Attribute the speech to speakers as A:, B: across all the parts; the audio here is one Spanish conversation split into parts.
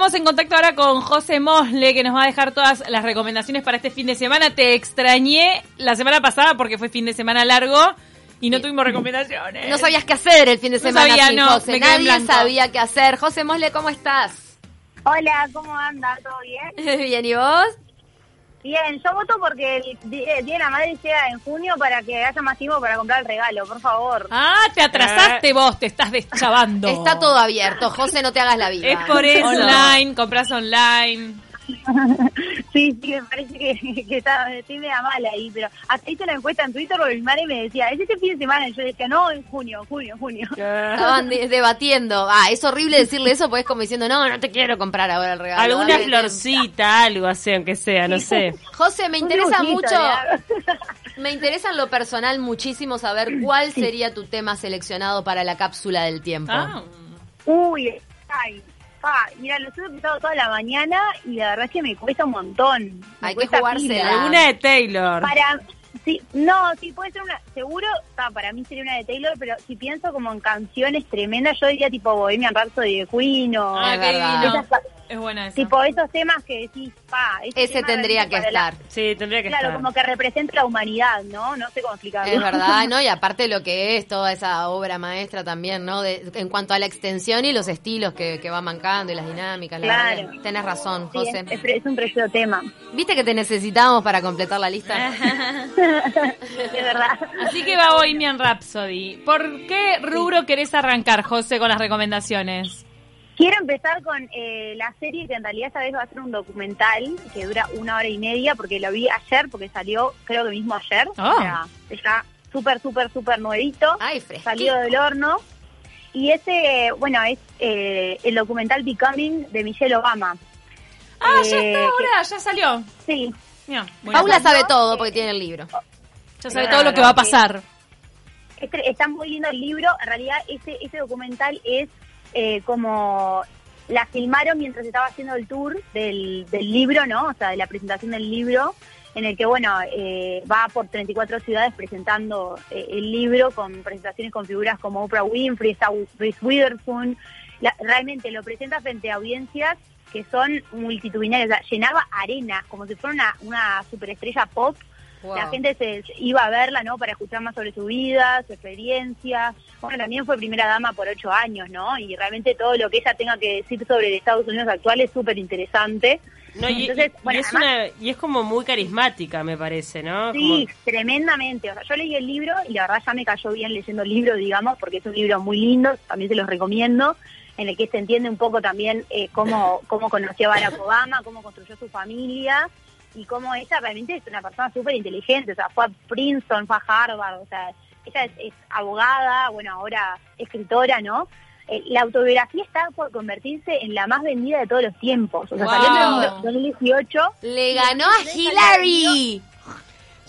A: estamos en contacto ahora con José Mosle, que nos va a dejar todas las recomendaciones para este fin de semana. Te extrañé la semana pasada porque fue fin de semana largo y no tuvimos recomendaciones.
B: No sabías qué hacer el fin de
A: No
B: semana
A: sabía,
B: sin
A: no,
B: José.
A: me quedé en
B: Nadie sabía qué hacer. José Mosle, ¿cómo estás?
C: Hola, ¿cómo anda? ¿Todo bien?
B: Bien, ¿y vos?
C: Bien, yo voto porque el el Día de la Madre llega en junio para que haya más tiempo para comprar el regalo, por favor.
A: Ah, te atrasaste vos, te estás deschavando.
B: Está todo abierto. José, no te hagas la vida.
A: Es por eso. Online, compras online.
C: Sí, sí, me parece que, que está, estoy media mala ahí, pero hasta hice una encuesta en Twitter porque mi madre me decía, ¿es este fin de semana? Y yo decía, no, en junio, junio, junio.
B: Estaban de- debatiendo. Ah, es horrible decirle eso porque es como diciendo, no, no te quiero comprar ahora el regalo.
D: Alguna
B: Dame
D: florcita, algo así, aunque sea, no sé.
B: José, me interesa
C: dibujito,
B: mucho, me interesa en lo personal muchísimo saber cuál sería tu tema seleccionado para la cápsula del tiempo.
A: Ah.
C: Uy, ay, pa, mira, lo estuve pensando toda la mañana y la verdad es que me cuesta un montón. Me
B: Hay que
C: cuesta
B: jugársela.
D: Alguna de Taylor.
C: Para, sí, no, sí, puede ser una, seguro, ah, para mí sería una de Taylor, pero si pienso como en canciones tremendas, yo diría tipo Bohemian Rhapsody de Queen o
A: Ah.
C: Esas-
A: Es buena esa.
C: tipo esos temas que decís, pa, este
B: Ese
C: tema
B: tendría que estar.
C: la-
D: Sí, tendría que
C: claro,
D: estar.
C: como que representa la humanidad, ¿no? No sé cómo explicarlo.
B: Es verdad, ¿no? Y aparte lo que es toda esa obra maestra también, ¿no? De, en cuanto a la extensión y los estilos que, que va mancando y las dinámicas. La
C: Claro.
B: verdad que tenés razón,
C: Sí,
B: José.
C: es, es es un precioso tema.
B: ¿Viste que te necesitamos para completar la lista?
C: de verdad.
A: Así que va Bohemian Rhapsody. ¿Por qué rubro querés arrancar, José, con las recomendaciones?
C: Quiero empezar con eh, la serie que en realidad esta vez va a ser un documental que dura una hora y media porque lo vi ayer, porque salió creo que mismo ayer.
A: Ah.
C: O sea, está súper, súper, súper nuevito.
B: Ay,
C: salido del horno. Y ese, bueno, es eh, el documental Becoming de Michelle Obama.
A: Ah, ya
C: Eh,
A: está ahora, ya salió.
C: Sí,
B: Paula sabe todo porque tiene el libro.
A: ya sabe todo lo que va a pasar.
C: Este- está muy lindo el libro. En realidad, ese, ese documental es eh, como la filmaron mientras estaba haciendo el tour del, del libro, ¿no? O sea, de la presentación del libro, en el que, bueno, eh, va por 34 ciudades presentando eh, el libro con presentaciones con figuras como Oprah Winfrey, Reese Witherspoon. La- realmente lo presenta frente a audiencias que son multitudinarias. O sea, llenaba arena, como si fuera una, una superestrella pop
B: Wow.
C: la gente se iba a verla, ¿no? Para escuchar más sobre su vida, su experiencia. Bueno, también fue primera dama por ocho años, ¿no? Y realmente todo lo que ella tenga que decir sobre el Estados Unidos actual es súper interesante.
D: No, y,
C: Entonces,
D: y- es
C: además-
D: una, y es como muy carismática, me parece, ¿no?
C: Sí,
D: Como-
C: tremendamente. O sea, yo leí el libro y la verdad ya me cayó bien leyendo el libro, digamos, porque es un libro muy lindo, también se los recomiendo, en el que se entiende un poco también eh, cómo, cómo conoció a Barack Obama, cómo construyó su familia y cómo ella realmente es una persona súper inteligente. O sea, fue a Princeton, fue a Harvard, o sea, ella es, es abogada, bueno, ahora escritora, ¿no? Eh, la autobiografía está por convertirse en la más vendida de todos los tiempos. O sea,
A: Wow.
C: salió en 2018
B: Le ganó a Hillary.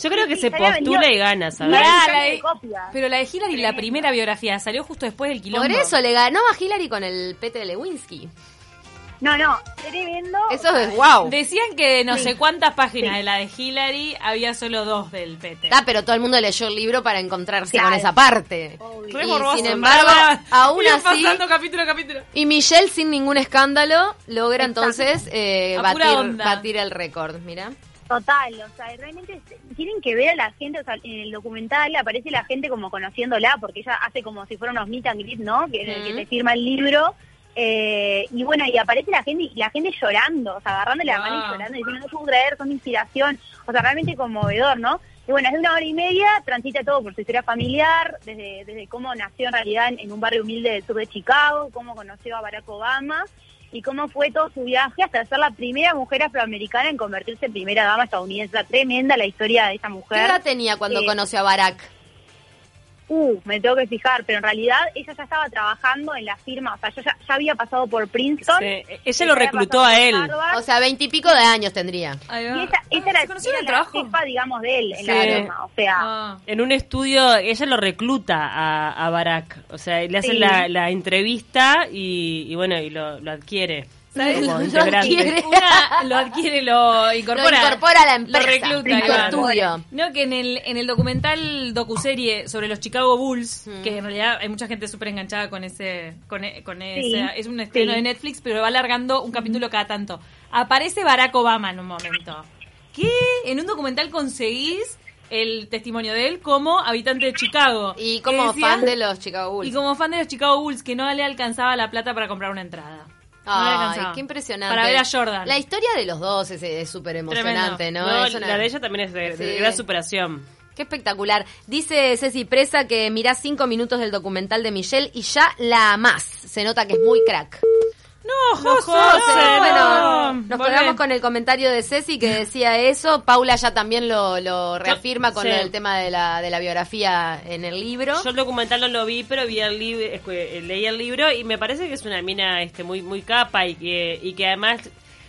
D: Yo creo que
C: Sí,
D: se postula y gana, ¿sabes?
A: la. Pero la de Hillary, la primera biografía, salió justo después del quilombo.
B: Por eso le ganó a Hillary con el pete de Lewinsky.
C: No, no, tremendo.
B: Eso es wow.
A: Decían que de no
C: Sí.
A: sé cuántas páginas
C: Sí.
A: de la de Hillary había solo dos del Pete.
B: Ah, pero todo el mundo leyó el libro para encontrarse
C: Claro.
B: con esa parte.
A: Re
B: y sin embargo, aún
A: iban
B: así-
A: pasando capítulo a capítulo.
B: Y Michelle, sin ningún escándalo, logra entonces eh, batir, batir el récord. Mira.
C: Total, o sea, realmente tienen que ver a la gente, o sea, en el documental aparece la gente como conociéndola, porque ella hace como si fuera unos meet and greet, ¿no? Que, el que se firma el libro. Eh, y bueno, y aparece la gente, la gente llorando, o sea, agarrándole la mano y
A: Wow.
C: llorando, diciendo, no puedo creer, son inspiración. O sea, realmente conmovedor, ¿no? Y bueno, es de una hora y media, transita todo por su historia familiar, desde, desde cómo nació en realidad en, en un barrio humilde del sur de Chicago, cómo conoció a Barack Obama y cómo fue todo su viaje hasta ser la primera mujer afroamericana en convertirse en primera dama estadounidense. Tremenda la historia de esa
B: ¿Qué
C: mujer.
B: edad tenía cuando
C: Eh,
B: conoció a Barack?
C: Uh, me tengo que fijar, pero en realidad ella ya estaba trabajando en la firma, o sea, yo ya, ya había pasado por Princeton.
D: Sí, ella
C: ya
D: lo reclutó a él.
C: Harvard,
B: O sea, veintipico de años tendría.
C: Y
A: va.
C: ella,
A: Ah,
C: era,
A: ¿se
C: era
A: el
C: la
A: trabajo?
C: jefa, digamos, de él en
D: Sí.
C: la firma, o sea,
A: Ah.
D: En un estudio, ella lo recluta a, a Barack. O sea, le hacen
C: Sí.
D: la, la entrevista y, y bueno, y lo, lo adquiere.
B: Lo adquiere.
A: Una lo adquiere, lo incorpora.
B: Lo incorpora a la empresa,
A: Lo recluta.
B: estudio.
A: No, que en el, en el documental docuserie sobre los Chicago Bulls,
B: Mm.
A: que en realidad hay mucha gente súper enganchada con ese, con, e- con
C: Sí,
A: ese, es un estreno
C: sí.
A: de Netflix, pero va alargando un capítulo cada tanto. Aparece Barack Obama en un momento. ¿Qué? En un documental conseguís el testimonio de él como habitante de Chicago.
B: Y como
A: decía-
B: fan de los Chicago Bulls.
A: Y como fan de los Chicago Bulls, que no le alcanzaba la plata para comprar una entrada.
B: Ay, qué impresionante.
A: Para ver a Jordan.
B: La historia de los dos es- súper emocionante, ¿no?
D: No,
B: Es una-
D: la de ella también es de, gran superación.
B: Qué espectacular. Dice Ceci Presa que mirás cinco minutos del documental de Michelle y ya la amás. Se nota que es muy crack.
A: No, José,
B: José,
A: no.
B: bueno, nos
A: Volvé.
B: colgamos con el comentario de Ceci que decía eso. Paula ya también lo, lo reafirma con
D: sí.
B: el tema de la, de la biografía en el libro.
D: Yo el documental no lo vi, pero vi el libro, leí el libro y me parece que es una mina este muy muy capa y que y que además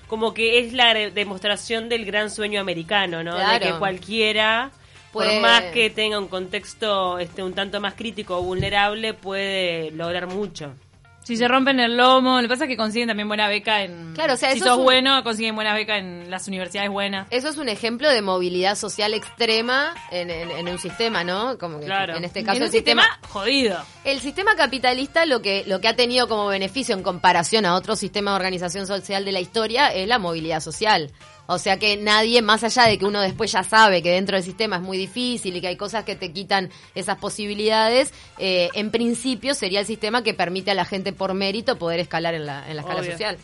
D: como que es la demostración del gran sueño americano, ¿no?
B: Claro.
D: De que cualquiera
B: Puede-
D: por más que tenga un contexto este un tanto más crítico o vulnerable puede lograr mucho.
A: Si se rompen el lomo, lo que pasa es que consiguen también buena beca en...
B: Claro, o sea,
A: si
B: eso
A: sos
B: un-
A: bueno, consiguen buena beca en las universidades buenas.
B: Eso es un ejemplo de movilidad social extrema en, en- en un sistema, ¿no? Como que
D: Claro.
B: en este caso
A: en un
B: el sistema,
A: sistema jodido.
B: el sistema capitalista lo que lo que ha tenido como beneficio en comparación a otros sistemas de organización social de la historia es la movilidad social. O sea que nadie, más allá de que uno después ya sabe que dentro del sistema es muy difícil y que hay cosas que te quitan esas posibilidades, eh, en principio sería el sistema que permite a la gente por mérito poder escalar en la, en la escala
D: Obvio.
B: social.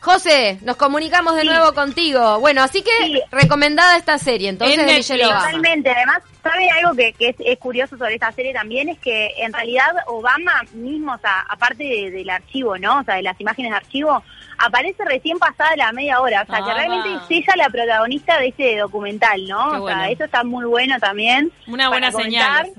B: José, nos comunicamos de
C: Sí.
B: nuevo contigo. Bueno, así que
C: Sí.
B: recomendada esta serie, entonces
A: En
B: de. Michelle Obama.
C: Totalmente. Además, ¿sabe algo que, que es, es curioso sobre esta serie también? Es que en realidad Obama mismo, o sea, aparte de- del archivo, ¿no? O sea, de las imágenes de archivo, aparece recién pasada la media hora. O sea, que
A: Ah.
C: realmente es ella la protagonista de este documental, ¿no?
A: Qué
C: o
A: bueno.
C: sea, eso está muy bueno también.
A: Una buena señal.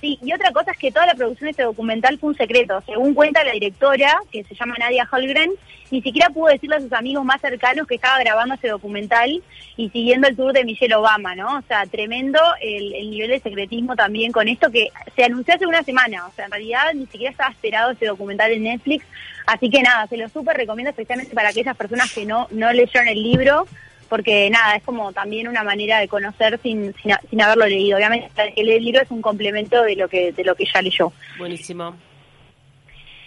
C: Sí, y otra cosa es que toda la producción de este documental fue un secreto. Según cuenta la directora, que se llama Nadia Holgren, ni siquiera pudo decirle a sus amigos más cercanos que estaba grabando este documental y siguiendo el tour de Michelle Obama, ¿no? O sea, tremendo el, el nivel de secretismo también con esto que se anunció hace una semana. O sea, en realidad ni siquiera estaba esperado este documental en Netflix. Así que nada, se lo súper recomiendo especialmente para aquellas personas que no, no leyeron el libro porque nada, es como también una manera de conocer sin, sin, sin haberlo leído. Obviamente el libro es un complemento de lo que de lo que ya leyó.
D: Buenísimo.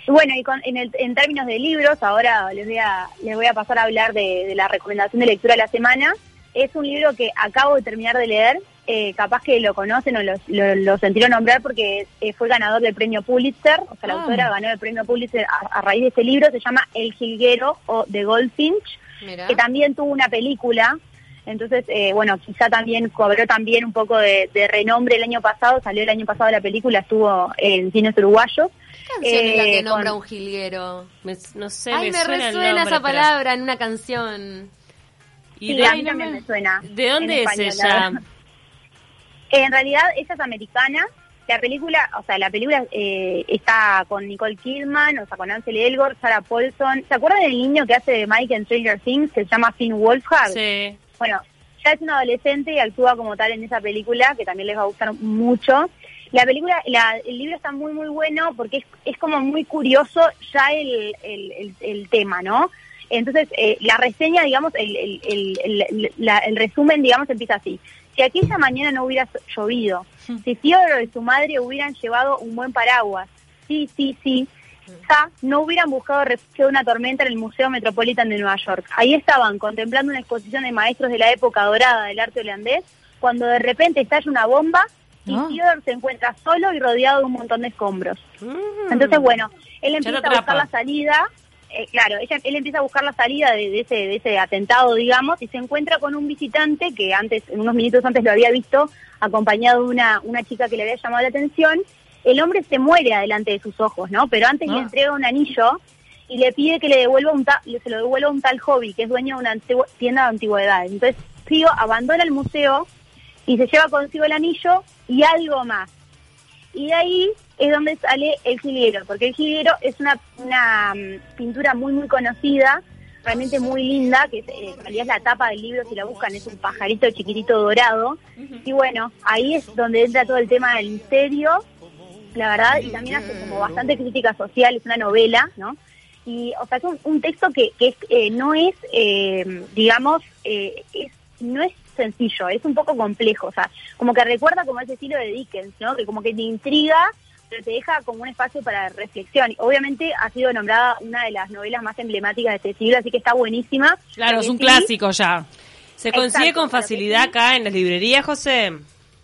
C: Bueno, y con- en, el- en términos de libros, ahora les voy a, les voy a pasar a hablar de, de la recomendación de lectura de la semana. Es un libro que acabo de terminar de leer, eh, capaz que lo conocen o lo, lo, lo sentieron nombrar porque eh, fue ganador del premio Pulitzer, o sea, la
A: Ah.
C: autora ganó el premio Pulitzer a, a raíz de este libro, se llama El Jilguero o The Goldfinch que también tuvo una película. Entonces, eh, bueno, quizá también cobró también un poco de, de renombre el año pasado. Salió el año pasado la película, estuvo en cines uruguayos.
B: ¿Qué canción es la
C: eh,
B: que nombra
C: con-
B: un jilguero?
D: Me- no sé,
B: Ay,
D: me,
B: me
D: suena el
B: resuena
D: nombre,
B: esa
D: pero-
B: palabra en una canción.
D: ¿Y
C: Sí,
D: de,
C: a mí también me suena.
D: ¿De dónde es ella?
C: En realidad, ella es americana. La película, o sea, la película eh, está con Nicole Kidman, o sea, con Ansel Elgort, Sarah Paulson. ¿Se acuerdan del niño que hace de Mike en Stranger Things, que se llama Finn Wolfhard?
D: Sí.
C: Bueno, ya es un adolescente y actúa como tal en esa película, que también les va a gustar mucho. La película, la- el libro está muy, muy bueno porque es, es como muy curioso ya el, el, el- el tema, ¿no? Entonces, eh, la reseña, digamos, el, el, el, el- la- el resumen, digamos, empieza así. Si aquella mañana no hubiera llovido, si Theodore y su madre hubieran llevado un buen paraguas, sí, sí, sí, quizá no hubieran buscado refugio de una tormenta en el Museo Metropolitan de Nueva York. Ahí estaban contemplando una exposición de maestros de la época dorada del arte holandés, cuando de repente estalla una bomba y
A: Ah.
C: Theodore se encuentra solo y rodeado de un montón de escombros.
D: Mm.
C: Entonces, bueno, él empieza a buscar la salida, eh, claro, ella, él empieza a buscar la salida de, de ese, de ese atentado, digamos, y se encuentra con un visitante que antes, en unos minutos antes lo había visto, acompañado de una, una chica que le había llamado la atención. El hombre se muere adelante de sus ojos, ¿no? Pero antes
A: Ah.
C: le entrega un anillo y le pide que le devuelva un ta- se lo devuelva un tal hobby, que es dueño de una antigua- tienda de antigüedades. Entonces, Tío abandona el museo y se lleva consigo el anillo y algo más. Y de ahí es donde sale el jilguero, porque el jilguero es una, una mm, pintura muy, muy conocida, realmente muy linda, que es, eh, en realidad es la tapa del libro, si la buscan, es un pajarito chiquitito dorado. Y bueno, ahí es donde entra todo el tema del misterio, la verdad, y también hace como bastante crítica social, es una novela, ¿no? y, o sea, es un, un texto que, que es, eh, no es, eh, digamos, eh, es, no es sencillo, es un poco complejo, o sea, como que recuerda como ese estilo de Dickens, ¿no? Que como que te intriga, pero te deja como un espacio para reflexión. Obviamente ha sido nombrada una de las novelas más emblemáticas de este siglo, así que está buenísima.
A: Claro, es
C: que
A: un
C: sí-
A: clásico ya.
D: ¿Se consigue
C: Exacto,
D: con facilidad
C: sí.
D: acá en las librerías, José?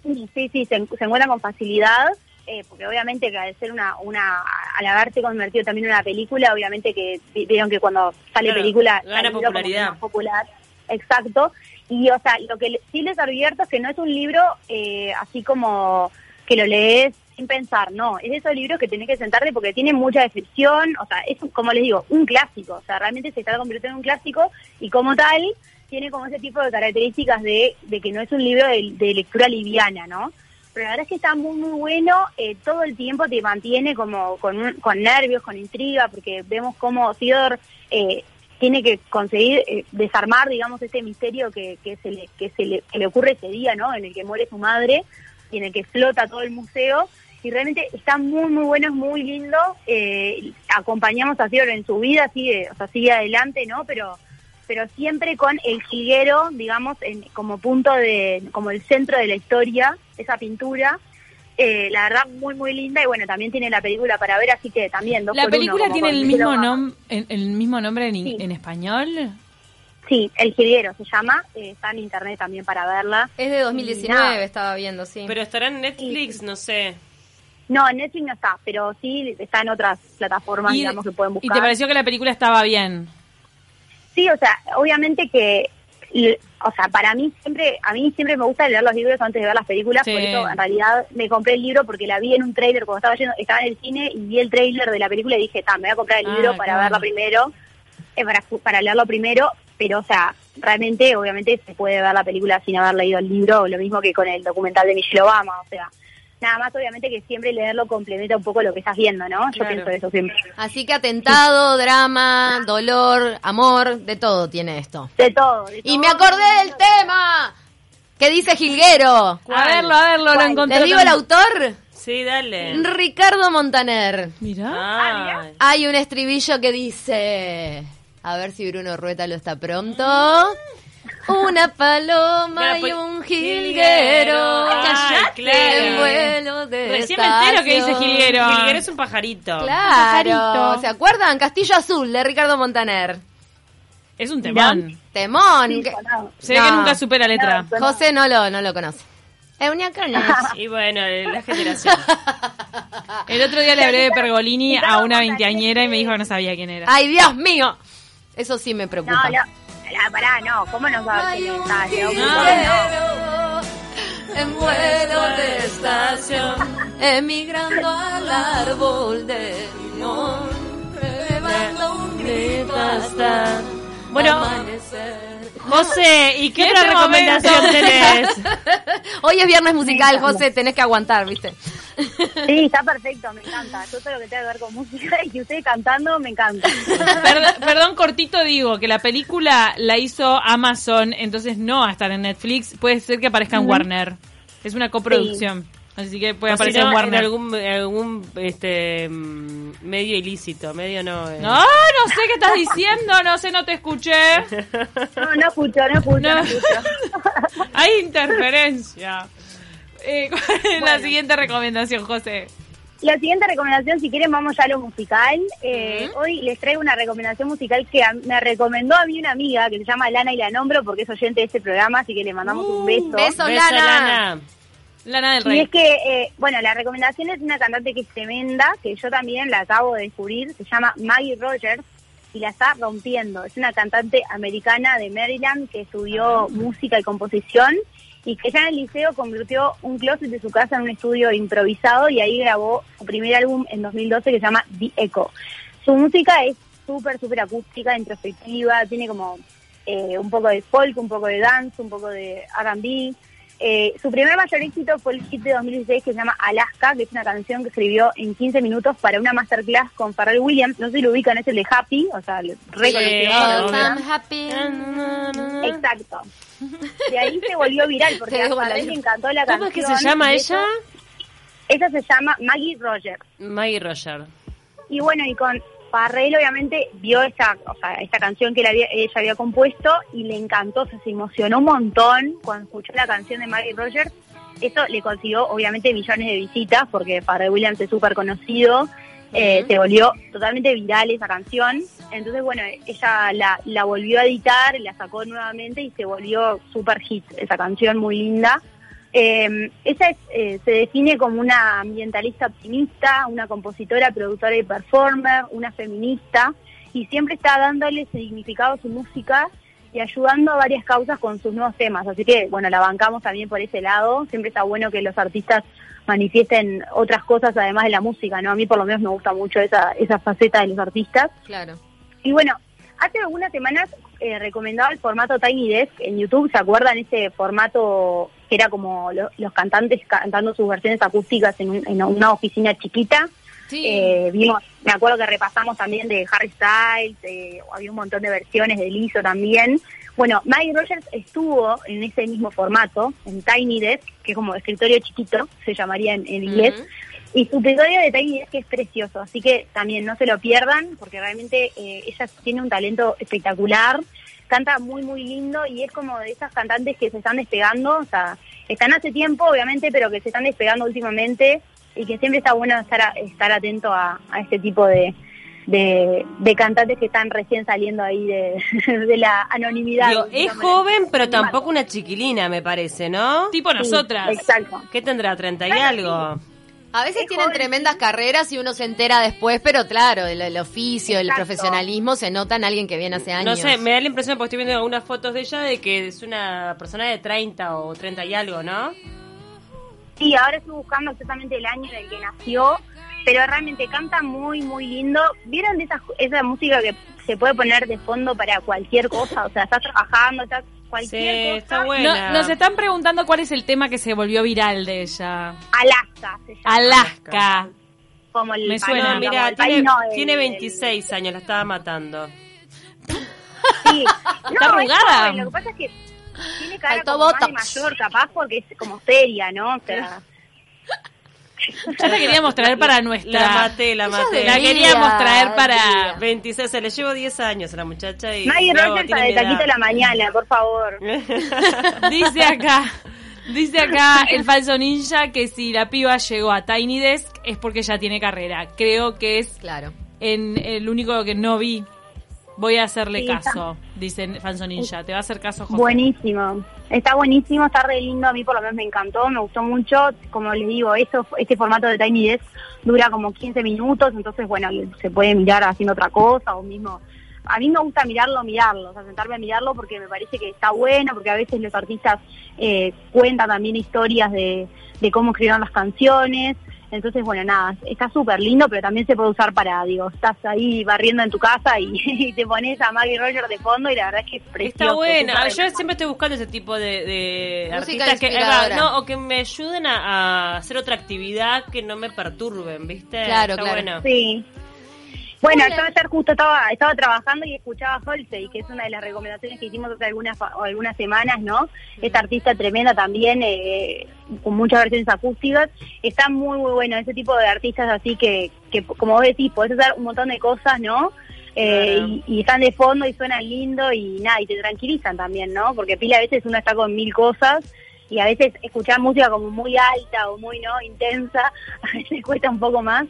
C: Sí, sí, se, se encuentra con facilidad, eh, porque obviamente que al ser una, una, al haberse convertido también en una película, obviamente que vi- vieron que cuando sale
D: Claro,
C: película
D: gana popularidad.
C: más popular, exacto. Y o sea, lo que sí les advierto es que no es un libro eh, así como que lo lees sin pensar, no, es de esos libros que tenés que sentarte porque tiene mucha descripción, o sea, es como les digo, un clásico, o sea, realmente se está convirtiendo en un clásico y como tal tiene como ese tipo de características de, de que no es un libro de, de lectura liviana, ¿no? Pero la verdad es que está muy, muy bueno, eh, todo el tiempo te mantiene como con, con nervios, con intriga, porque vemos cómo Theodore eh, tiene que conseguir eh, desarmar, digamos, ese misterio que, que, se le, que, se le, ocurre ese día, ¿no? En el que muere su madre y en el que explota todo el museo. Y realmente está muy, muy bueno, es muy lindo. Eh, acompañamos a Theodore en su vida, sigue, o sea, sigue adelante, ¿no? Pero pero siempre con el jilguero, digamos, en, como punto de, como el centro de la historia, esa pintura. Eh, la verdad, muy, muy linda. Y bueno, también tiene la película para ver, así que también dos
A: ¿La
C: uno,
A: película tiene el mismo, nom el, el mismo nombre en,
C: Sí.
A: en español?
C: Sí, El Jilguero se llama. eh, está en internet también para verla.
B: Es de
C: Y
B: 2019,
C: nada.
B: estaba viendo, sí.
D: Pero estará en Netflix, no sé.
C: No, en Netflix no está, pero sí está en otras plataformas,
A: Y-
C: digamos, que pueden
A: ¿Y
C: buscar.
A: te pareció que la película estaba bien?
C: Sí, o sea, obviamente que, o sea, para mí siempre, a mí siempre me gusta leer los libros antes de ver las películas,
A: Sí.
C: por eso en realidad me compré el libro porque la vi en un tráiler cuando estaba yendo, estaba en el cine y vi el tráiler de la película y dije, me voy a comprar el
A: Ah,
C: libro para
A: bueno.
C: verlo primero, eh, para, para leerlo primero, pero o sea, realmente, obviamente se puede ver la película sin haber leído el libro, lo mismo que con el documental de Michelle Obama, o sea, nada más obviamente que siempre leerlo complementa un poco lo que estás viendo, ¿no? Yo
D: Claro.
C: pienso eso siempre.
B: Así que atentado, drama, dolor, amor, de todo tiene esto.
C: De todo. de
B: Y
C: todo.
B: me acordé del tema. ¿Qué dice Gilguero?
A: A verlo, a verlo, lo
C: ¿Cuál?
A: encontré.
B: ¿Les digo el autor?
D: Sí, dale.
B: Ricardo Montaner.
A: Mira.
D: Ah,
B: Hay un estribillo que dice... A ver si Bruno Rueta lo está pronto. Una paloma y un
D: jilguero. Ah, claro.
B: En vuelo de
A: Recién me entero que dice jilguero.
D: Jilguero es un pajarito.
B: Claro.
A: pajarito.
B: ¿Se acuerdan? Castillo Azul de Ricardo Montaner.
A: Es un temón.
B: Temón.
C: Sí.
A: Se ve
B: No.
A: que nunca supe la letra.
C: No,
B: José no lo, no lo conoce. Es una.
D: Y bueno, la generación.
A: El otro día le hablé de Pergolini a una veinteañera y me dijo que no sabía quién era.
B: ¡Ay, Dios mío! Eso sí me
C: No,
B: preocupa.
C: no, la, pará, no, ¿cómo no sabes
B: Hay
C: quién
B: un
C: es? Ah, llegó un
B: jilguero
C: punto que no.
B: en vuelo de estación, emigrando al árbol de limón, elevando un grito hasta
D: Bueno,
B: amanecer.
D: José, ¿y qué
A: ¿Y
D: otra
A: este
D: recomendación tenés?
B: Hoy es viernes musical, José, tenés que aguantar, ¿viste?
C: Sí, está perfecto, me encanta. Yo todo lo que tenga que ver con música y que ustedes cantando, me encanta.
A: Perdón, perdón, cortito digo que la película la hizo Amazon, entonces no va a estar en Netflix. Puede ser que aparezca en Warner. Es una coproducción. Así que puede
D: O
A: aparecer en Warner.
D: algún, algún este, mm, medio ilícito, medio no. eh.
A: No, no sé qué estás diciendo, no sé, no te escuché.
C: No, no escucho, no escucho, no,
A: No.
C: escucho.
A: Hay interferencia. Eh, ¿Cuál es la siguiente recomendación, José?
C: La siguiente recomendación, si quieren, vamos ya a lo musical. Eh, Hoy les traigo una recomendación musical que a- me recomendó a mí una amiga que se llama Lana y la nombro porque es oyente de este programa, así que le mandamos un beso.
B: beso.
D: Beso,
B: Lana.
D: Lana.
A: Lana del
C: Y
A: Rey.
C: es que, eh, bueno, la recomendación es una cantante que es tremenda, que yo también la acabo de descubrir, se llama Maggie Rogers y la está rompiendo. Es una cantante americana de Maryland que estudió música y composición y que ya en el liceo convirtió un closet de su casa en un estudio improvisado y ahí grabó su primer álbum en 2012 que se llama The Echo. Su música es súper, súper acústica, introspectiva, tiene como eh, un poco de folk, un poco de dance, un poco de R&B. Eh, su primer mayor éxito fue el hit de 2016 que se llama Alaska, que es una canción que escribió en 15 minutos para una masterclass con Pharrell Williams. No sé si lo ubican, es el de Happy, o sea, el re
D: Sí,
C: conocido.
D: obvio.
B: Yes, I'm happy.
C: Exacto. De ahí se volvió viral porque a Pharrell le encantó la
D: ¿Cómo
C: canción.
D: es que se llama ella?
C: Ella se llama Maggie Rogers.
D: Maggie Roger.
C: Y bueno, y con Farrell obviamente vio esta, o sea, esta canción que él había- ella había compuesto y le encantó, o sea, se emocionó un montón cuando escuchó la canción de Maggie Rogers. Eso le consiguió obviamente millones de visitas porque Farrell Williams es súper conocido, eh, se volvió totalmente viral esa canción. Entonces, bueno, ella la, la volvió a editar, la sacó nuevamente y se volvió súper hit esa canción, muy linda. Eh, ella es, eh, se define como una ambientalista optimista, una compositora, productora y performer, una feminista, y siempre está dándole significado a su música y ayudando a varias causas con sus nuevos temas. Así que, bueno, la bancamos también por ese lado. Siempre está bueno que los artistas manifiesten otras cosas además de la música, ¿no? A mí por lo menos me gusta mucho esa, esa faceta de los artistas.
B: Claro.
C: Y bueno, hace algunas semanas eh, recomendaba el formato Tiny Desk en YouTube. ¿Se acuerdan ese formato era como lo- los cantantes cantando sus versiones acústicas en, un- en una oficina chiquita?
B: Sí.
C: Eh, vimos, me acuerdo que repasamos también de Harry Styles, eh, había un montón de versiones de Lizzo también. Bueno, Maggie Rogers estuvo en ese mismo formato, en Tiny Desk, que es como escritorio chiquito, se llamaría en, en inglés. Y su episodio de Tiny Desk es precioso, así que también no se lo pierdan, porque realmente eh, ella tiene un talento espectacular, canta muy, muy lindo y es como de esas cantantes que se están despegando, o sea, están hace tiempo, obviamente, pero que se están despegando últimamente y que siempre está bueno estar, a- estar atento a, a este tipo de, de, de cantantes que están recién saliendo ahí de, de la anonimidad.
D: Digo, es joven, pero tampoco una chiquilina, me parece, ¿no?
A: Tipo
C: Sí,
A: nosotras.
C: Exacto.
D: ¿Qué tendrá? ¿30 y
C: Claro,
D: algo?
B: A veces
C: Es
B: tienen
C: joven,
B: tremendas carreras y uno se entera después, pero claro, el, el oficio, el profesionalismo se nota en alguien que viene hace años.
D: No sé, me da la impresión, porque estoy viendo algunas fotos de ella, de que es una persona de 30 o 30 y algo, ¿no?
C: Sí, ahora estoy buscando exactamente el año en el que nació, pero realmente canta muy, muy lindo. ¿Vieron de esa, esa música que se puede poner de fondo para cualquier cosa? O sea, estás trabajando, estás
D: Sí,
C: cualquier cosa.
D: está buena.
A: No- nos están preguntando cuál es el tema que se volvió viral de ella.
C: Alaska se llama.
A: Alaska.
C: Como el
A: Me suena.
D: No, mira, tiene,
C: no, el-
D: tiene
C: el-
D: 26 años, la estaba matando.
C: Sí.
A: Está
C: es
A: arrugada.
C: joven, Lo que pasa es que tiene cara como más de mayor, capaz, porque es como seria, ¿no? O sea,
A: Ya la queríamos traer para nuestra.
D: La maté, la maté.
A: La queríamos traer para.
B: debería.
D: 26, se le llevo 10 años a la muchacha y...
C: Maggie
D: no,
C: Rogers para de
D: edad.
C: taquito a la mañana, por favor.
A: Dice acá. Dice acá el falso ninja que si la piba llegó a Tiny Desk es porque ya tiene carrera. Creo que es
B: Claro.
A: en el único que no vi. Voy a hacerle
C: Sí,
A: caso, dice el falso ninja. Te va a hacer caso, José.
C: Buenísimo. Está buenísimo, está re lindo. A mí por lo menos me encantó, me gustó mucho. Como les digo, esto, este formato de Tiny Desk dura como 15 minutos, entonces, bueno, se puede mirar haciendo otra cosa o mismo... A mí me gusta mirarlo, mirarlo, o sea, sentarme a mirarlo porque me parece que está bueno, porque a veces los artistas eh, cuentan también historias de, de cómo escribieron las canciones. Entonces, bueno, nada, está súper lindo, pero también se puede usar para, digo, estás ahí barriendo en tu casa y, y te pones a Maggie Rogers de fondo y la verdad es que es precioso.
D: Está buena. Yo siempre estoy buscando ese tipo de, de artistas que no, o que me ayuden a, a hacer otra actividad que no me perturben, ¿viste?
B: Claro,
D: Está
B: claro.
D: bueno.
C: Sí. Bueno, yo ayer justo estaba estaba trabajando y escuchaba Halsey, que es una de las recomendaciones que hicimos hace algunas algunas semanas, ¿no? Esta artista tremenda también, eh, con muchas versiones acústicas. Está muy, muy bueno ese tipo de artistas así que, que como vos decís, podés hacer un montón de cosas, ¿no? Eh,
D: Claro.
C: y, y están de fondo y suenan lindo y nada, y te tranquilizan también, ¿no? Porque pila a veces uno está con mil cosas y a veces escuchar música como muy alta o muy, ¿no? Intensa, a veces cuesta un poco más.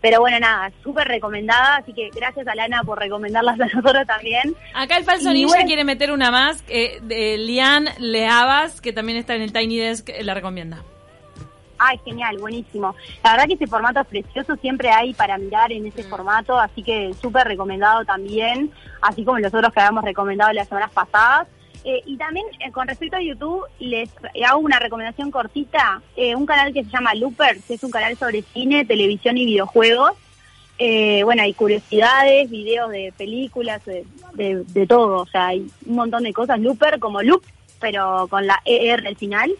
C: Pero bueno, nada, súper recomendada, así que gracias a Lana por recomendarlas a nosotros también.
A: Acá el falso ninja
C: bueno.
A: quiere meter una más, eh, de Lian Leabas, que también está en el Tiny Desk, eh, la recomienda.
C: Ay, genial, buenísimo. La verdad que ese formato es precioso, siempre hay para mirar en ese formato, así que súper recomendado también, así como los otros que habíamos recomendado las semanas pasadas. Eh, y también eh, con respecto a YouTube, les hago una recomendación cortita, eh, un canal que se llama Loopers, que es un canal sobre cine, televisión y videojuegos. Eh, bueno, hay curiosidades, videos de películas, de, de, de todo, o sea, hay un montón de cosas. Looper como Loop, pero con la ER al final.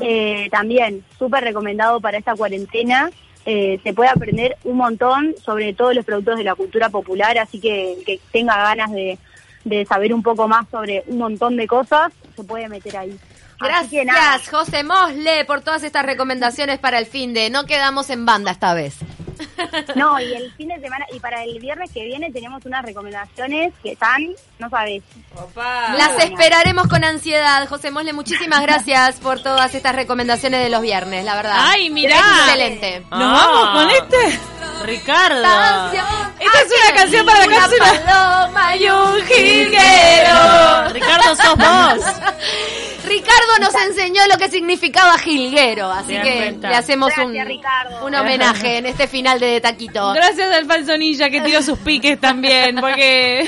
C: Eh, también, súper recomendado para esta cuarentena. Eh, se puede aprender un montón sobre todos los productos de la cultura popular, así que que tenga ganas de, de saber un poco más sobre un montón de cosas, se puede meter ahí.
B: Gracias, José Mosle, por todas estas recomendaciones para el fin de No quedamos en banda esta vez.
C: No, y el fin de semana, y para el viernes que viene tenemos unas recomendaciones que están, no sabes.
D: Opa.
B: Las esperaremos con ansiedad. José Mosle, muchísimas gracias por todas estas recomendaciones de los viernes, la verdad.
A: Ay, mirá.
B: Excelente.
A: ¿Nos
D: Ah.
A: vamos con este?
D: Ricardo.
A: Esta es una canción para la
B: Una
A: cápsula.
B: paloma y un
D: Jilguero. Ricardo, sos vos.
B: Ricardo nos enseñó lo que significaba jilguero, así que
D: cuenta.
B: le hacemos un,
C: Gracias,
B: un homenaje en este final de Taquito.
A: Gracias al falsonilla que tiró sus piques también, porque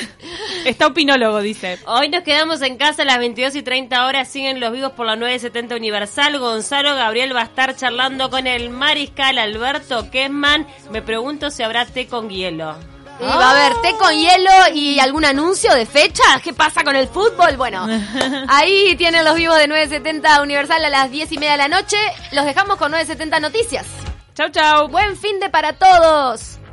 A: está opinólogo, dice.
D: Hoy nos quedamos en casa a las 22 y 30 horas. Siguen los vivos por la 970 Universal. Gonzalo Gabriel va a estar charlando con el mariscal Alberto Kessman. Me pregunto si habrá té con hielo.
B: Y va a haber té con hielo y algún anuncio de fecha. ¿Qué pasa con el fútbol? Bueno, ahí tienen los vivos de 970 Universal a las 10 y media de la noche. Los dejamos con 970 Noticias.
A: Chau, chau.
B: Buen fin de para todos.